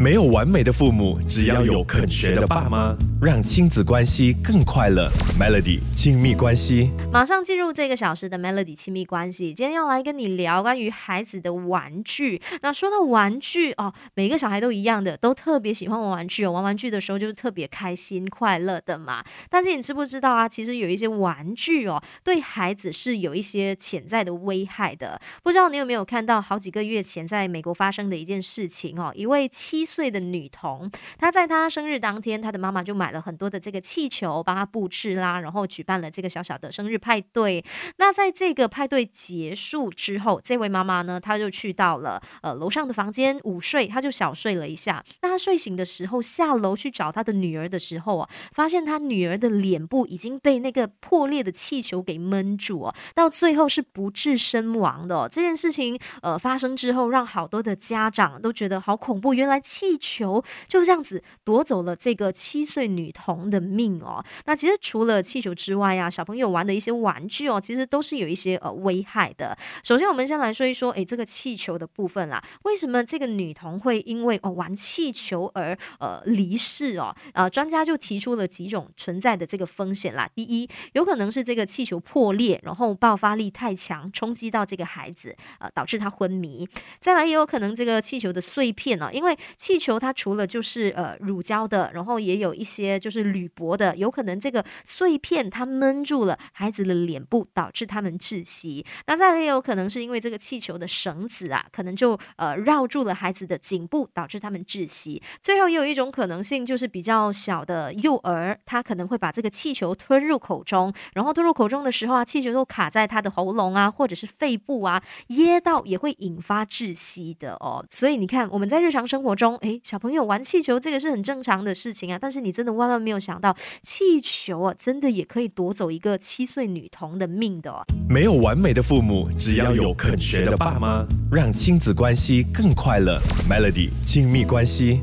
没有完美的父母，只要有肯学的爸妈，让亲子关系更快乐。Melody 亲密关系，马上进入这个小时的 Melody 亲密关系。今天要来跟你聊关于孩子的玩具。那说到玩具哦，每个小孩都一样的，都特别喜欢玩玩具哦。玩玩具的时候就是特别开心快乐的嘛。但是你知不知道啊？其实有一些玩具哦，对孩子是有一些潜在的危害的。不知道你有没有看到好几个月前在美国发生的一件事情哦？一位七岁的女童，她在她生日当天，她的妈妈就买了很多的这个气球，帮她布置啦，然后举办了这个小小的生日派对。那在这个派对结束之后，这位妈妈呢，她就去到了呃楼上的房间午睡，她就小睡了一下。那她睡醒的时候，下楼去找她的女儿的时候啊，发现她女儿的脸部已经被那个破裂的气球给闷住哦，到最后是不治身亡的。这件事情呃发生之后，让好多的家长都觉得好恐怖。原来气球就这样子夺走了这个七岁女童的命哦。那其实除了气球之外啊，小朋友玩的一些玩具哦，其实都是有一些呃危害的。首先，我们先来说一说，诶，这个气球的部分啦，为什么这个女童会因为哦玩气球而呃离世哦？呃，专家就提出了几种存在的这个风险啦。第一，有可能是这个气球破裂，然后爆发力太强，冲击到这个孩子，呃，导致他昏迷。再来，也有可能这个气球的碎片呢，因为气球它除了就是呃乳胶的，然后也有一些就是铝箔的，有可能这个碎片它闷住了孩子的脸部，导致他们窒息。那再也有可能是因为这个气球的绳子啊，可能就呃绕住了孩子的颈部，导致他们窒息。最后也有一种可能性，就是比较小的幼儿，他可能会把这个气球吞入口中，然后吞入口中的时候啊，气球都卡在他的喉咙啊，或者是肺部啊，噎到也会引发窒息的哦。所以你看我们在日常生活中。诶，小朋友玩气球，这个是很正常的事情啊。但是你真的万万没有想到，气球啊，真的也可以夺走一个七岁女童的命的哦。没有完美的父母，只要有肯学的爸妈，让亲子关系更快乐。Melody 亲密关系。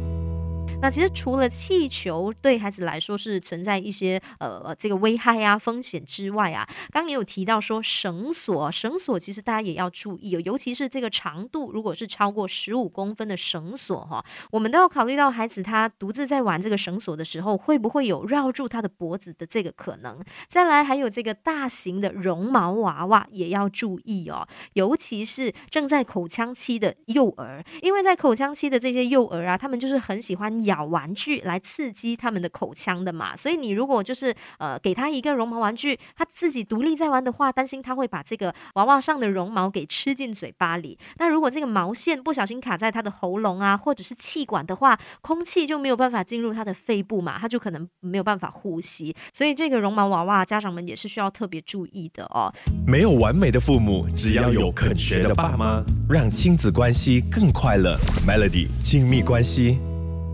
那其实除了气球对孩子来说是存在一些呃这个危害啊风险之外啊，刚刚也有提到说绳索，绳索其实大家也要注意哦，尤其是这个长度如果是超过十五公分的绳索哈，我们都要考虑到孩子他独自在玩这个绳索的时候，会不会有绕住他的脖子的这个可能？再来还有这个大型的绒毛娃娃也要注意哦，尤其是正在口腔期的幼儿，因为在口腔期的这些幼儿啊，他们就是很喜欢。咬玩具来刺激他们的口腔的嘛，所以你如果就是呃给他一个绒毛玩具，他自己独立在玩的话，担心他会把这个娃娃上的绒毛给吃进嘴巴里。那如果这个毛线不小心卡在他的喉咙啊，或者是气管的话，空气就没有办法进入他的肺部嘛，他就可能没有办法呼吸。所以这个绒毛娃娃，家长们也是需要特别注意的哦。没有完美的父母，只要有肯学的爸妈，让亲子关系更快乐。Melody 亲密关系。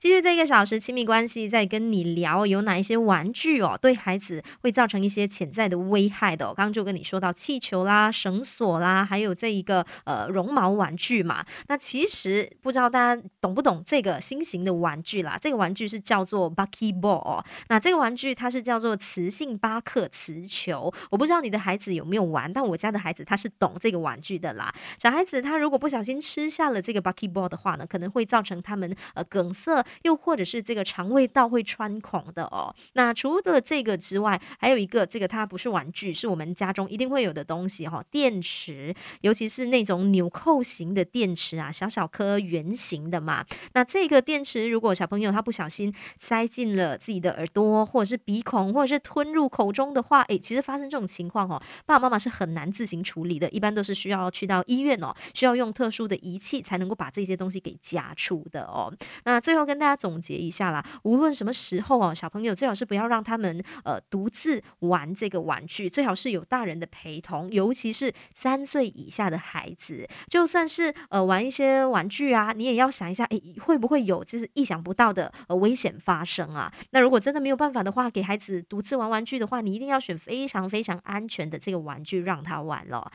继续这一个小时亲密关系，在跟你聊有哪一些玩具哦，对孩子会造成一些潜在的危害的。我刚刚就跟你说到气球啦、绳索啦，还有这一个呃绒毛玩具嘛。那其实不知道大家懂不懂这个新型的玩具啦？这个玩具是叫做 Bucky Ball。那这个玩具它是叫做磁性巴克磁球。我不知道你的孩子有没有玩，但我家的孩子他是懂这个玩具的啦。小孩子他如果不小心吃下了这个 Bucky Ball 的话呢，可能会造成他们呃梗塞。又或者是这个肠胃道会穿孔的哦。那除了这个之外，还有一个这个它不是玩具，是我们家中一定会有的东西哈。电池，尤其是那种纽扣型的电池啊，小小颗圆形的嘛。那这个电池如果小朋友他不小心塞进了自己的耳朵，或者是鼻孔，或者是吞入口中的话，诶，其实发生这种情况哦，爸爸妈妈是很难自行处理的，一般都是需要去到医院哦，需要用特殊的仪器才能够把这些东西给夹出的哦。那最后跟大大家总结一下啦，无论什么时候哦，小朋友最好是不要让他们呃独自玩这个玩具，最好是有大人的陪同，尤其是三岁以下的孩子，就算是呃玩一些玩具啊，你也要想一下，诶，会不会有就是意想不到的呃危险发生啊？那如果真的没有办法的话，给孩子独自玩玩具的话，你一定要选非常非常安全的这个玩具让他玩了。